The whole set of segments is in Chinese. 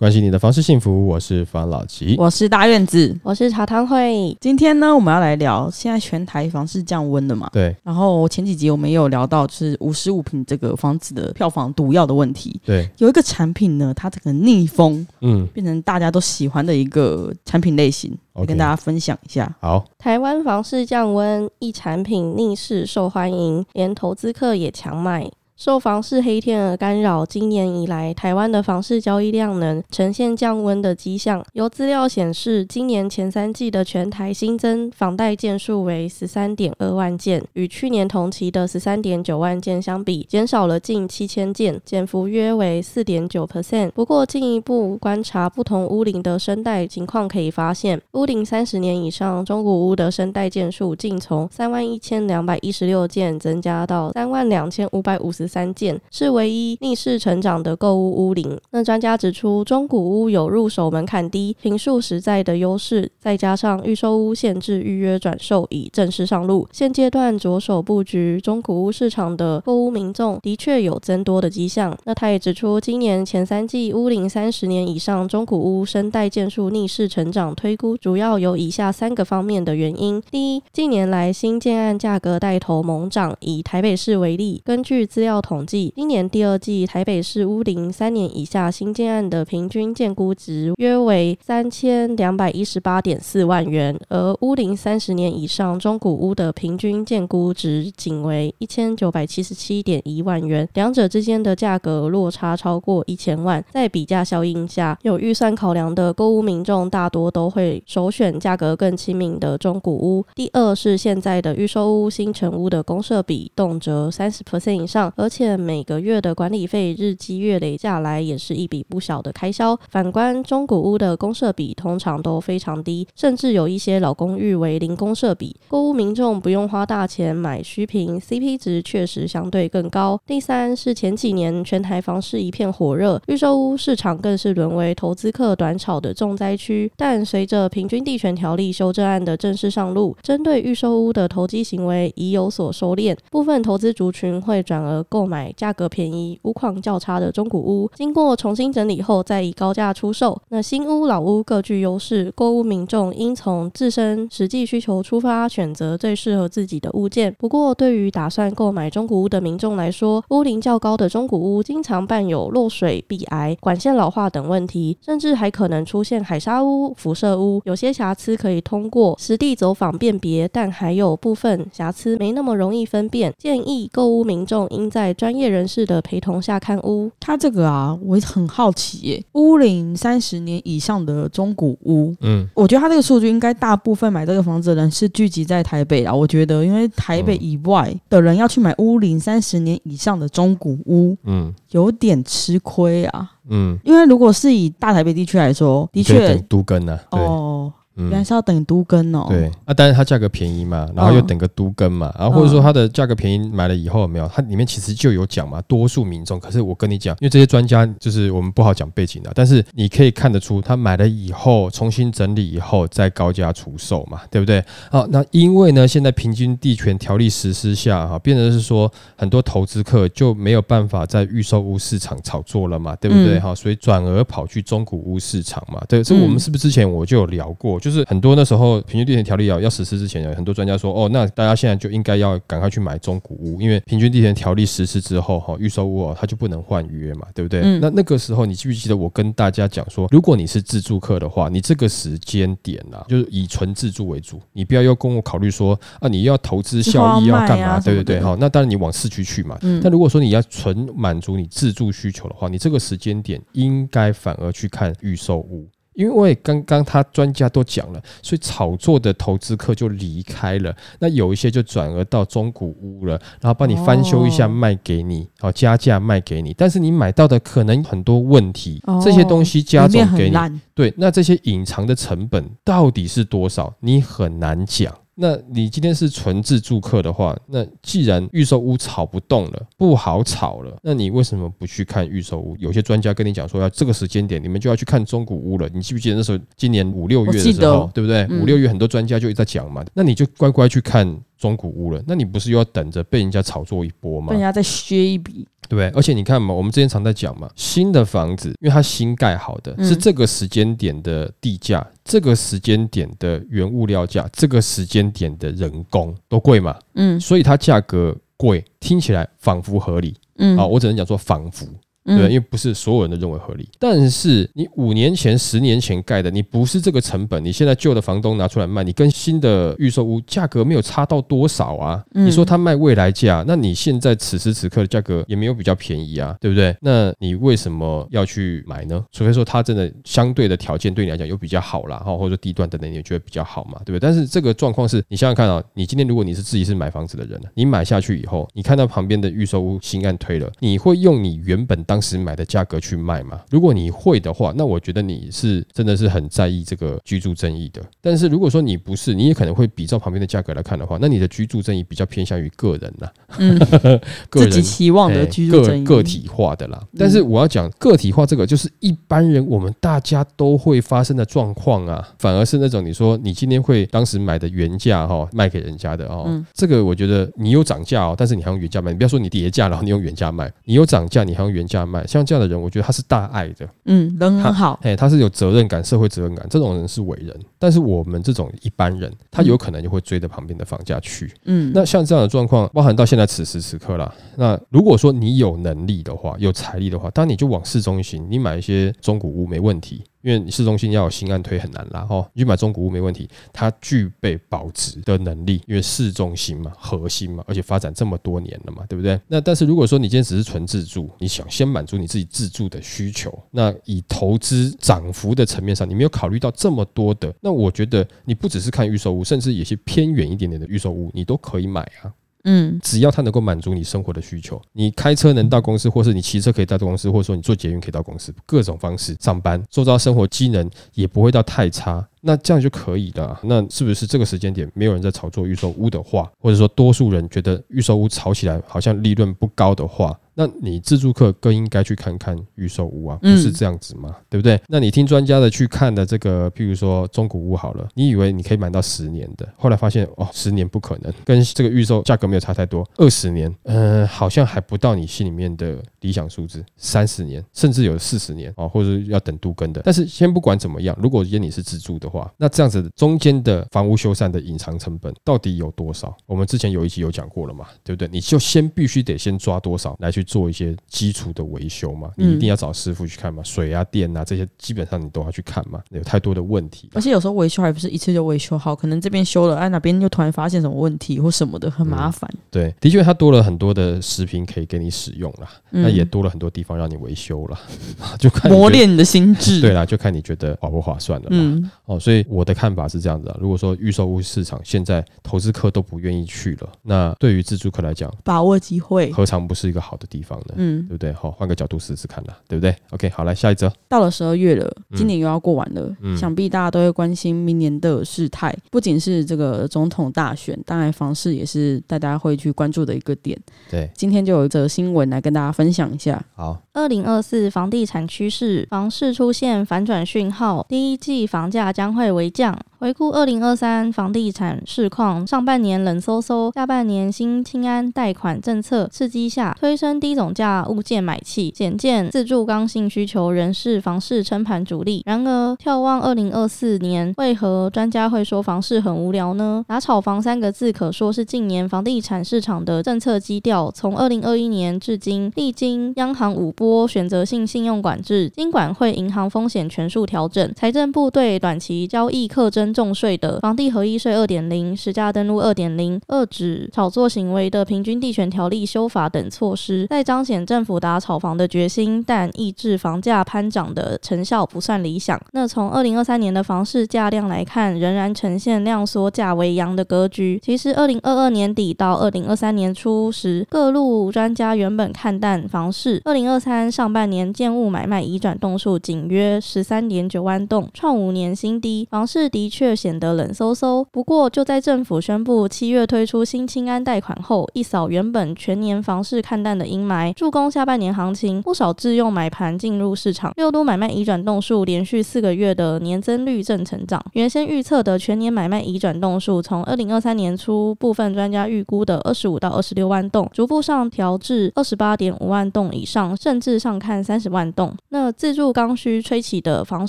关心你的房事幸福，我是房老吉。我是大院子。我是茶汤会，今天呢，我们要来聊现在全台房市降温的嘛？对然后前几集我们也有聊到，就是五十五平这个房子的票房毒药的问题。对，有一个产品呢，它这个逆风嗯，变成大家都喜欢的一个产品类型，跟大家分享一下。好，台湾房市降温，一产品逆势受欢迎，连投资客也强买。受房市黑天鹅干扰，今年以来台湾的房市交易量能呈现降温的迹象。由资料显示，今年前三季的全台新增房贷件数为十三点二万件，与去年同期的十三点九万件相比，减少了近七千件，减幅约为四点九 percent。不过，进一步观察不同屋龄的生贷情况，可以发现，屋龄三十年以上中古屋的生贷件数竟从三万一千两百一十六件增加到三万两千五百五十三件，是唯一逆势成长的购物屋龄。那专家指出，中古屋有入手门槛低、平数实在的优势，再加上预售屋限制预约转售已正式上路，现阶段着手布局中古屋市场的购屋民众的确有增多的迹象。那他也指出，今年前三季屋龄三十年以上中古屋生贷件数逆势成长，推估主要有以下三个方面的原因：第一，近年来新建案价格带头猛涨，以台北市为例，根据资料统计，今年第二季台北市屋龄三年以下新建案的平均建估值约为三千两百一十八点四万元，而屋龄三十年以上中古屋的平均建估值仅为一千九百七十七点一万元，两者之间的价格落差超过一千万。在比价效应下，有预算考量的购屋民众大多都会首选价格更亲民的中古屋。第二是现在的预售屋、新城屋的公设比动辄三十 percent 以上，而且每个月的管理费日积月累下来也是一笔不小的开销。反观中古屋的公设比通常都非常低，甚至有一些老公寓为零公设比，购屋民众不用花大钱买虚平，CP 值确实相对更高。第三是前几年全台房市一片火热，预售屋市场更是沦为投资客短炒的重灾区。但随着平均地权条例修正案的正式上路，针对预售屋的投机行为已有所收敛，部分投资族群会转而购买价格便宜、屋况较差的中古屋，经过重新整理后再以高价出售。那新屋、老屋各具优势，购屋民众应从自身实际需求出发，选择最适合自己的物件。不过，对于打算购买中古屋的民众来说，屋龄较高的中古屋经常伴有漏水、壁癌、管线老化等问题，甚至还可能出现海砂屋、辐射屋。有些瑕疵可以通过实地走访辨别，但还有部分瑕疵没那么容易分辨。建议购屋民众应在专业人士的陪同下看屋。他这个啊，我很好奇耶，屋龄三十年以上的中古屋，嗯，我觉得他这个数据应该大部分买这个房子的人是聚集在台北啊。我觉得，因为台北以外的人要去买屋龄三十年以上的中古屋，嗯有点吃亏啊。嗯，因为如果是以大台北地区来说，的确都更呢，对，哦，原来嗯。是要等都更哦。对，啊，但是它价格便宜嘛，然后又嗯等个都更嘛，然后或者说它的价格便宜买了以后有没有？它里面其实就有讲嘛，多数民众。可是我跟你讲，因为这些专家就是我们不好讲背景的，但是你可以看得出，他买了以后重新整理以后再高价出售嘛，对不对？好，那因为呢，现在平均地权条例实施下哈，变成是说很多投资客就没有办法在预售屋市场炒作了嘛，对不对？嗯哈、所以转而跑去中古屋市场嘛。对，这嗯我们是不是之前我就有聊过？就是很多那时候平均地权条例要要实施之前，有很多专家说，哦，那大家现在就应该要赶快去买中古屋，因为平均地权条例实施之后，哈，预售屋哦，它就不能换约嘛，对不对？嗯那那个时候，你记不记得我跟大家讲说，如果你是自住客的话，你这个时间点啊，就是以纯自住为主，你不要又跟我考虑说啊，你要投资效益要干嘛？对不对，哈，那当然你往市区去嘛。嗯但如果说你要纯满足你自住需求的话，你这个时间点应该反而去看预售屋。因为刚刚他专家都讲了，所以炒作的投资客就离开了，那有一些就转而到中古屋了，然后帮你翻修一下哦卖给你，哦加价卖给你，但是你买到的可能很多问题，哦这些东西加总给你，对，那这些隐藏的成本到底是多少？你很难讲。那你今天是纯自住客的话，那既然预售屋炒不动了，不好炒了，那你为什么不去看预售屋？有些专家跟你讲说，要这个时间点你们就要去看中古屋了。你记不记得那时候今年五六月的时候，对不对？嗯五六月很多专家就一直在讲嘛，那你就乖乖去看中古屋了。那你不是又要等着被人家炒作一波吗被人？家再削一笔，对不对？而且你看嘛，我们之前常在讲嘛，新的房子，因为它新盖好的，嗯是这个时间点的地价，这个时间点的原物料价，这个时间点的人工都贵嘛，嗯所以它价格贵，听起来仿佛合理嗯啊。我只能讲说仿佛。嗯对，因为不是所有人都认为合理，但是你五年前、十年前盖的，你不是这个成本，你现在旧的房东拿出来卖，你跟新的预售屋价格没有差到多少啊？嗯你说他卖未来价，那你现在此时此刻的价格也没有比较便宜啊，对不对？那你为什么要去买呢？除非说他真的相对的条件对你来讲有比较好啦，哈，或者说地段等等，你也觉得比较好嘛，对不对？但是这个状况是你想想看啊，你今天如果你是自己是买房子的人，你买下去以后，你看到旁边的预售屋新案推了，你会用你原本当时买的价格去卖嘛？如果你会的话，那我觉得你是真的是很在意这个居住正义的。但是如果说你不是，你也可能会比照旁边的价格来看的话，那你的居住正义比较偏向于个人啦，嗯，个人自己期望的哎居住正义个个体化的啦。但是我要讲个体化这个，就是一般人我们大家都会发生的状况啊，反而是那种你说你今天会当时买的原价哈卖给人家的哦，嗯这个我觉得你有涨价哦，但是你还用原价卖，你不要说你跌价然后你用原价卖，你有涨价你还用原价卖，像这样的人，我觉得他是大爱的，嗯，人很好，哎，他是有责任感、社会责任感，这种人是伟人。但是我们这种一般人，他有可能就会追着旁边的房价去。嗯，那像这样的状况，包含到现在此时此刻啦。那如果说你有能力的话，有财力的话，当然你就往市中心，你买一些中古屋没问题，因为市中心要有新案推很难啦哈。你去买中古屋没问题，它具备保值的能力，因为市中心嘛，核心嘛，而且发展这么多年了嘛，对不对？那但是如果说你今天只是纯自住，你想先满足你自己自住的需求，那以投资涨幅的层面上，你没有考虑到这么多的，那我觉得你不只是看预售屋，甚至有些偏远一点点的预售屋，你都可以买啊。嗯。只要他能够满足你生活的需求，你开车能到公司，或是你骑车可以到公司，或者说你坐捷运可以到公司，各种方式上班，做到生活机能也不会到太差，那这样就可以了。那是不是这个时间点没有人在炒作预售屋的话，或者说多数人觉得预售屋炒起来好像利润不高的话，那你自住客更应该去看看预售屋啊，不嗯是这样子吗？对不对？那你听专家的去看的这个，譬如说中古屋好了，你以为你可以买到十年的，后来发现哦，十年不可能，跟这个预售价格没有差太多，二十年，嗯、好像还不到你心里面的理想数字，三十年，甚至有四十年哦，或者要等都更的。但是先不管怎么样，如果今天你是自住的话，那这样子中间的房屋修缮的隐藏成本到底有多少？我们之前有一集有讲过了嘛，对不对？你就先必须得先抓多少来去做一些基础的维修嘛，你一定要找师傅去看嘛，水啊、电啊这些基本上你都要去看嘛，有太多的问题。而且有时候维修还不是一次就维修好，可能这边修了，哎，哪边又突然发现什么问题或什么的，很麻烦。对，的确它多了很多的食品可以给你使用啦，嗯那也多了很多地方让你维修了，就看。磨练你的心智。对啦，就看你觉得划不划算了嘛。嗯，哦，所以我的看法是这样子啊。如果说预售屋市场现在投资客都不愿意去了，那对于自住客来讲，把握机会。何尝不是一个好的地方呢？嗯，对不对？好，换个角度试试看啦，对不对？OK，好，来下一则。到了十二月了，今年又要过完了，嗯想必大家都会关心明年的事态。不仅是这个总统大选，当然房市也是大家会去关注的一个点。对，今天就有一则新闻来跟大家分享一下。好，二零二四房地产趋势，房市出现反转讯号，第一季房价将会为将回顾二零二三房地产市况，上半年冷飕飕，下半年新清安贷款政策刺激下，推升低总价物件买气，显见自住刚性需求仍是房市撑盘主力。然而，眺望二零二四年，为何专家会说房市很无聊呢？打炒房三个字可说是近年房地产市场的政策基调，从二零二一年至今，历经央行五波选择性信用管制、金管会银行风险权数调整、财政部对短期交易课征重税的房地合一税二点零、实价登录二点零、遏止炒作行为的平均地权条例修法等措施，在彰显政府打炒房的决心，但抑制房价攀涨的成效不算理想。那从二零二三年的房市价量来看，仍然呈现量缩价为阳的格局。其实，二零二二年底到二零二三年初时，各路专家原本看淡房市。二零二三上半年建物买卖移转栋数仅约十三点九万栋，创五年新低。房市的确却显得冷飕飕。不过，就在政府宣布七月推出新青安贷款后，一扫原本全年房市看淡的阴霾，助攻下半年行情。不少自用买盘进入市场，六都买卖移转动数连续四个月的年增率正成长。原先预测的全年买卖移转动数，从二零二三年初部分专家预估的二十五到二十六万栋，逐步上调至二十八点五万栋以上，甚至上看三十万栋。那自住刚需吹起的房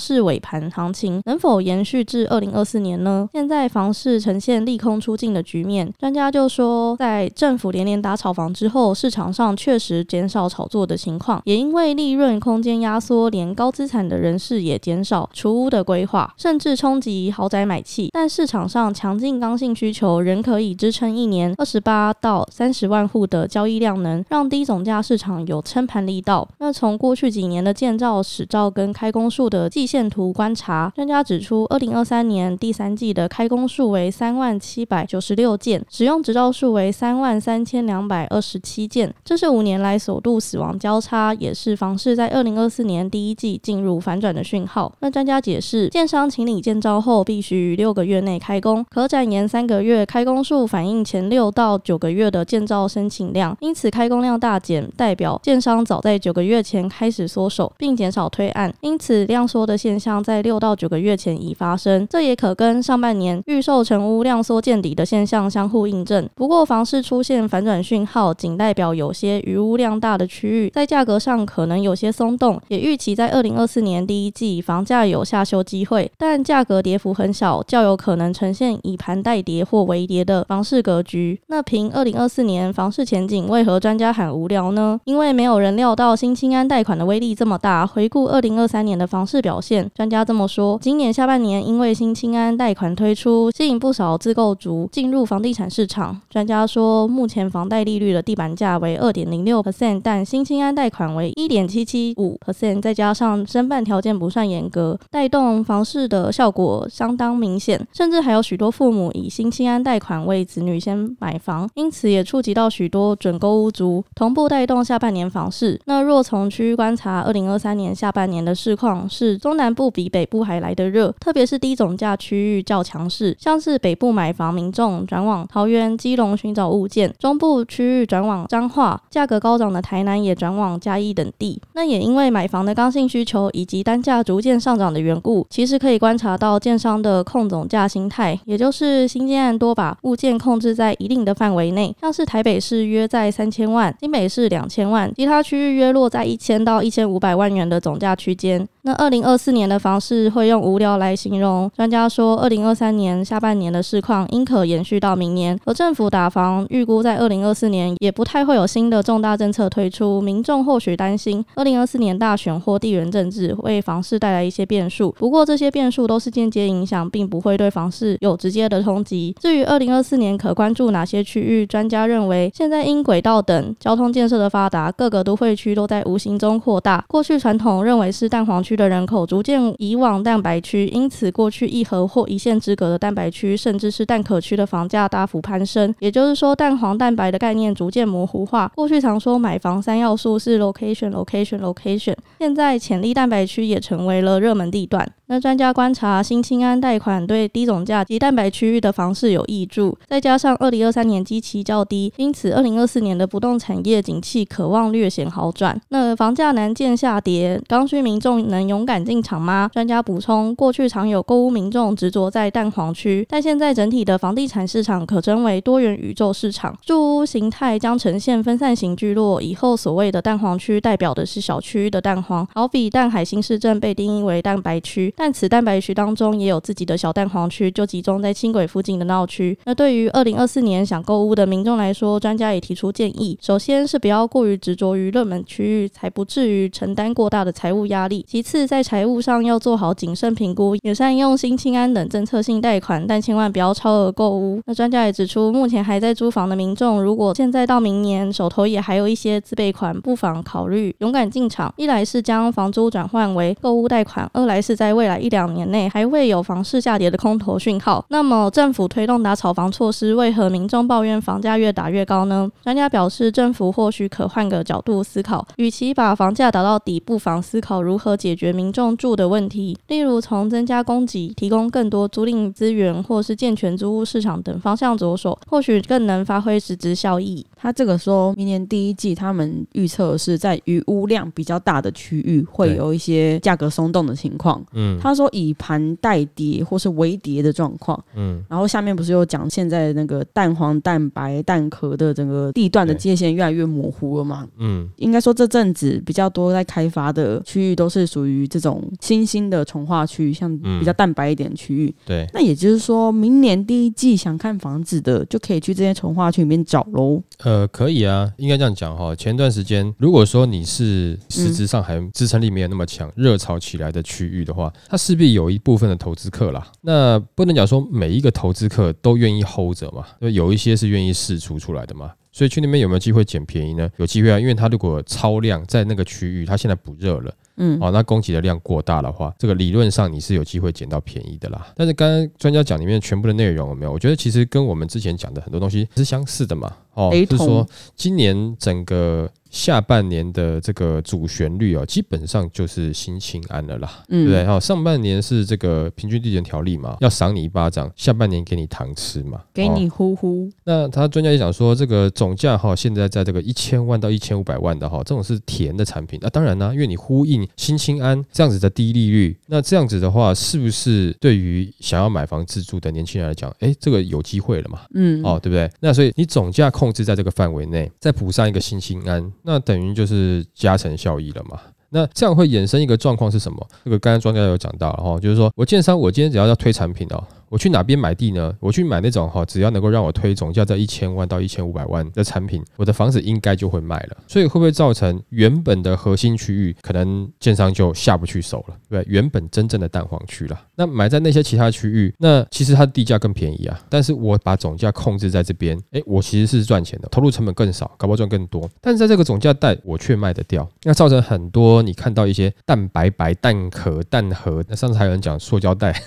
市尾盘行情，能否延续至二零二四年呢？现在房市呈现利空出尽的局面，专家就说，在政府连连打炒房之后，市场上确实减少炒作的情况，也因为利润空间压缩，连高资产的人士也减少除屋的规划，甚至冲击豪宅买气。但市场上强劲刚性需求仍可以支撑一年二十八到三十万户的交易量，能让低总价市场有撑盘力道。那从过去几年的建造史照跟开工数的季线图观察，专家指出，二零二三年第三季的开工数为三万七百九十六件，使用执照数为三万三千两百二十七件，这是五年来首度死亡交叉，也是房市在二零二四年第一季进入反转的讯号。那专家解释，建商请领建造后必须于六个月内开工，可展延三个月，开工数反映前六到九个月的建造申请量，因此开工量大减，代表建商早在九个月前开始缩手，并减少推案，因此量缩的现象在六到九个月前已发生。这也可跟上半年预售成屋量缩见底的现象相互印证。不过，房市出现反转讯号，仅代表有些余屋量大的区域在价格上可能有些松动，也预期在二零二四年第一季房价有下修机会，但价格跌幅很小，较有可能呈现以盘带跌或微跌的房市格局。那凭二零二四年房市前景，为何专家喊无聊呢？因为没有人料到新青安贷款的威力这么大。回顾二零二三年的房市表现，专家这么说：今年下半年因为新青新安贷款推出，吸引不少自购族进入房地产市场。专家说，目前房贷利率的地板价为二点零六 percent，但新青安贷款为一点七七五 percent，再加上申办条件不算严格，带动房市的效果相当明显。甚至还有许多父母以新青安贷款为子女先买房，因此也触及到许多准购屋族，同步带动下半年房市。那若从区域观察，二零二三年下半年的市况是中南部比北部还来得热，特别是低总价区域较强势，像是北部买房民众转往桃园、基隆寻找物件，中部区域转往彰化，价格高涨的台南也转往嘉义等地。那也因为买房的刚性需求以及单价逐渐上涨的缘故，其实可以观察到建商的控总价心态，也就是新建案多把物件控制在一定的范围内，像是台北市约在三千万，新北市两千万，其他区域约落在一千到一千五百万元的总价区间。那二零二四年的房市会用无聊来形容，专家说，二零二三年下半年的市况应可延续到明年。而政府打房预估在二零二四年也不太会有新的重大政策推出，民众或许担心二零二四年大选或地缘政治为房市带来一些变数。不过这些变数都是间接影响，并不会对房市有直接的冲击。至于二零二四年可关注哪些区域，专家认为，现在因轨道等交通建设的发达，各个都会区都在无形中扩大。过去传统认为是蛋黄区。区的人口逐渐移往蛋白区，因此过去一河或一线之隔的蛋白区，甚至是蛋壳区的房价大幅攀升。也就是说，蛋黄蛋白的概念逐渐模糊化。过去常说买房三要素是 location location location，现在潜力蛋白区也成为了热门地段。那专家观察，新青安贷款对低总价及蛋白区域的房市有益助，再加上二零二三年基期较低，因此二零二四年的不动产业景气渴望略显好转。那房价难见下跌，刚需民众能勇敢进场吗？专家补充，过去常有购屋民众执着在蛋黄区，但现在整体的房地产市场可称为多元宇宙市场，住屋形态将呈现分散型聚落。以后所谓的蛋黄区，代表的是小区域的蛋黄，好比淡海新市镇被定义为蛋白区。但此蛋白区当中也有自己的小蛋黄区，就集中在轻轨附近的闹区。那对于二零二四年想购屋的民众来说，专家也提出建议：首先是不要过于执着于热门区域，才不至于承担过大的财务压力；其次，在财务上要做好谨慎评估，也善用新青安等政策性贷款，但千万不要超额购屋。那专家也指出，目前还在租房的民众，如果现在到明年手头也还有一些自备款，不妨考虑勇敢进场。一来是将房租转换为购物贷款，二来是在未来。一两年内还会有房市下跌的空头讯号。那么政府推动打炒房措施，为何民众抱怨房价越打越高呢？专家表示，政府或许可换个角度思考，与其把房价打到底，不妨思考如何解决民众住的问题，例如从增加供给、提供更多租赁资源，或是健全租屋市场等方向着手，或许更能发挥实质效益。他这个说明年第一季，他们预测是在余屋量比较大的区域会有一些价格松动的情况。嗯，他说以盘带跌或是微跌的状况。嗯，然后下面不是有讲现在那个蛋黄、蛋白、蛋壳的整个地段的界限越来越模糊了吗？嗯，应该说这阵子比较多在开发的区域都是属于这种新兴的从化区，像比较蛋白一点的区域。对，那也就是说明年第一季想看房子的就可以去这些从化区里面找喽。呃，可以啊，应该这样讲哈。前段时间，如果说你是实质上还支撑力没有那么强、热潮起来的区域的话，它势必有一部分的投资客啦。那不能讲说每一个投资客都愿意 hold 着嘛，因为有一些是愿意试出出来的嘛。所以去那边有没有机会捡便宜呢？有机会啊，因为它如果超量在那个区域，它现在不热了。嗯，哦，那供给的量过大的话，这个理论上你是有机会捡到便宜的啦。但是刚刚专家讲里面全部的内容有没有？我觉得其实跟我们之前讲的很多东西是相似的嘛。哦，就是说今年整个。下半年的这个主旋律哦，基本上就是新清安了啦，对不对？好，上半年是这个平均地权条例嘛，要赏你一巴掌；下半年给你糖吃嘛，给你呼呼。那他专家也讲说，这个总价哈，现在在这个一千万到一千五百万的哈，这种是甜的产品。那当然呢，因为你呼应新清安这样子的低利率，那这样子的话，是不是对于想要买房自住的年轻人来讲，哎，这个有机会了嘛？嗯，哦，对不对？那所以你总价控制在这个范围内，再补上一个新清安。那等于就是加成效益了嘛？那这样会衍生一个状况是什么？这个刚才专家有讲到了哈，就是说我建商，我今天只要要推产品哦。我去哪边买地呢？我去买那种哈，只要能够让我推总价在一千万到一千五百万的产品，我的房子应该就会卖了。所以会不会造成原本的核心区域可能建商就下不去手了？对，原本真正的蛋黄区了。那买在那些其他区域，那其实它的地价更便宜啊。但是我把总价控制在这边，哎，我其实是赚钱的，投入成本更少，搞不好赚更多。但是在这个总价带，我却卖得掉，那造成很多你看到一些蛋白白、蛋壳、蛋盒。那上次还有人讲塑胶袋。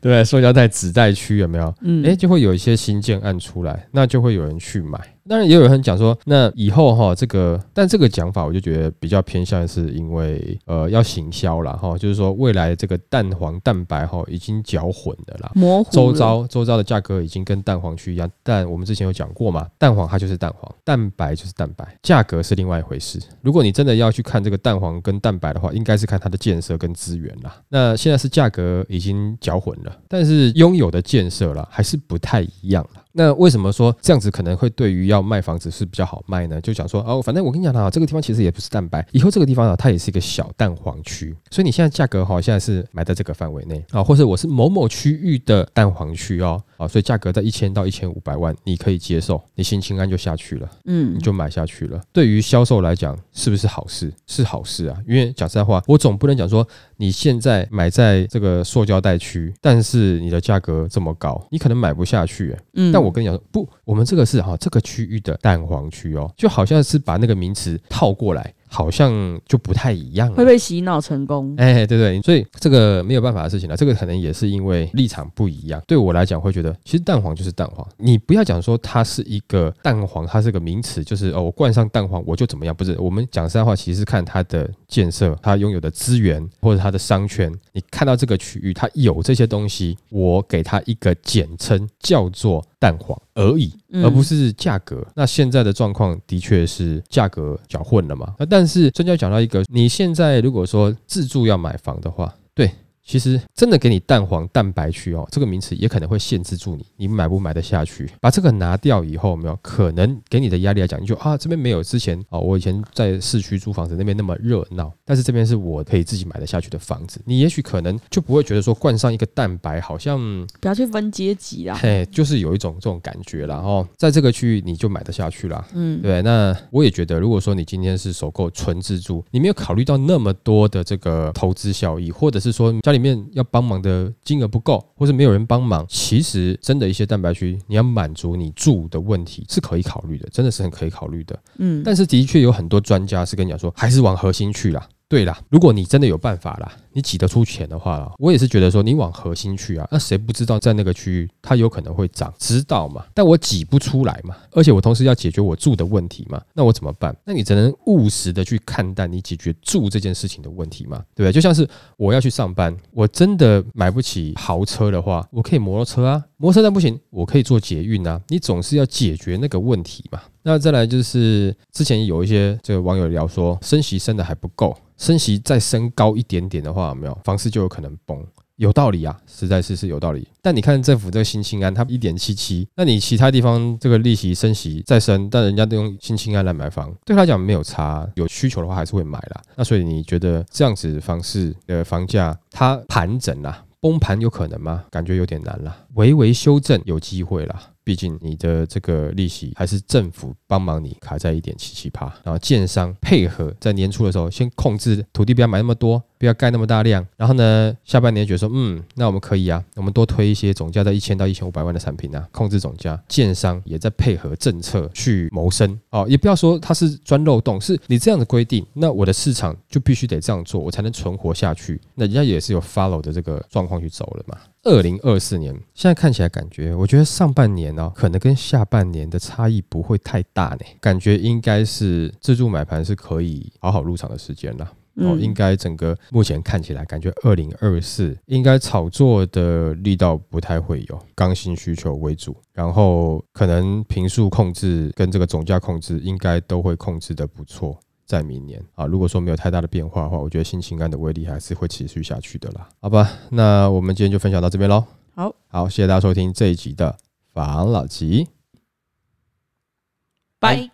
对，塑胶袋、纸袋区有没有？嗯，哎，就会有一些新建案出来，那就会有人去买。当然也有人讲说，那以后哈，这个，但这个讲法我就觉得比较偏向是因为呃要行销了哈，就是说未来这个蛋黄蛋白哈已经搅混的啦，模糊，周遭周遭的价格已经跟蛋黄区一样。但我们之前有讲过嘛，蛋黄它就是蛋黄，蛋白就是蛋白，价格是另外一回事。如果你真的要去看这个蛋黄跟蛋白的话，应该是看它的建设跟资源啦。那现在是价格已经搅混了，但是拥有的建设啦还是不太一样了。那为什么说这样子可能会对于要卖房子是比较好卖呢？就讲说哦，反正我跟你讲啊，这个地方其实也不是蛋白，以后这个地方啊，它也是一个小蛋黄区，所以你现在价格哈，现在是买在这个范围内啊，或者我是某某区域的蛋黄区哦，啊，所以价格在一千到一千五百万，你可以接受，你心情安就下去了，嗯，你就买下去了。对于销售来讲，是不是好事？是好事啊，因为讲实在话，我总不能讲说你现在买在这个塑胶袋区，但是你的价格这么高，你可能买不下去，嗯，但我跟你讲，不，我们这个是哈，这个区域的蛋黄区哦，就好像是把那个名词套过来。好像就不太一样，会被洗脑成功。哎，对对，所以这个没有办法的事情了。这个可能也是因为立场不一样。对我来讲，会觉得其实蛋黄就是蛋黄，你不要讲说它是一个蛋黄，它是个名词，就是哦，我冠上蛋黄我就怎么样？不是，我们讲实在话，其实是看它的建设，它拥有的资源或者它的商圈。你看到这个区域它有这些东西，我给它一个简称叫做蛋黄而已。而不是价格。那现在的状况的确是价格搅混了嘛？那但是专家讲到一个，你现在如果说自住要买房的话，对。其实真的给你蛋黄蛋白区哦，这个名词也可能会限制住你，你买不买得下去？把这个拿掉以后，没有可能给你的压力来讲，你就啊这边没有之前啊，我以前在市区租房子那边那么热闹，但是这边是我可以自己买得下去的房子，你也许可能就不会觉得说冠上一个蛋白好像不要去分阶级啦，嘿，就是有一种这种感觉啦。哦，在这个区域你就买得下去啦。嗯，对。那我也觉得，如果说你今天是首购纯自住，你没有考虑到那么多的这个投资效益，或者是说家里面要帮忙的金额不够，或是没有人帮忙，其实真的一些蛋白区，你要满足你住的问题是可以考虑的，真的是很可以考虑的。嗯，但是的确有很多专家是跟你讲说，还是往核心去啦。对啦，如果你真的有办法啦，你挤得出钱的话，我也是觉得说你往核心去啊，那谁不知道在那个区域它有可能会涨，知道嘛？但我挤不出来嘛，而且我同时要解决我住的问题嘛，那我怎么办？那你只能务实的去看待你解决住这件事情的问题嘛，对不对？就像是我要去上班，我真的买不起豪车的话，我可以摩托车啊，摩托车但不行，我可以坐捷运啊，你总是要解决那个问题嘛。那再来就是之前有一些这个网友聊说，升息升的还不够。升息再升高一点点的话，有没有房市就有可能崩？有道理啊，实在是是有道理。但你看政府这个新青安，它一点七七，那你其他地方这个利息升息再升，但人家都用新青安来买房，对他讲没有差，有需求的话还是会买啦。那所以你觉得这样子房市的房价它盘整啦，崩盘有可能吗？感觉有点难了，微微修正有机会啦。毕竟你的这个利息还是政府帮忙你卡在一点七七趴，然后建商配合在年初的时候先控制土地不要买那么多，不要盖那么大量，然后呢下半年觉得说嗯那我们可以啊，我们多推一些总价在一千到一千五百万的产品啊，控制总价，建商也在配合政策去谋生。哦，也不要说它是钻漏洞，是你这样的规定，那我的市场就必须得这样做，我才能存活下去，那人家也是有 follow 的这个状况去走了嘛。二零二四年现在看起来感觉，我觉得上半年呢，可能跟下半年的差异不会太大呢。感觉应该是自助买盘是可以好好入场的时间了。哦，应该整个目前看起来，感觉二零二四应该炒作的力道不太会有，刚性需求为主，然后可能平数控制跟这个总价控制应该都会控制的不错。在明年啊，如果说没有太大的变化的话，我觉得新情感的威力还是会持续下去的啦。好吧，那我们今天就分享到这边喽。好，好，谢谢大家收听这一集的房老吉，拜。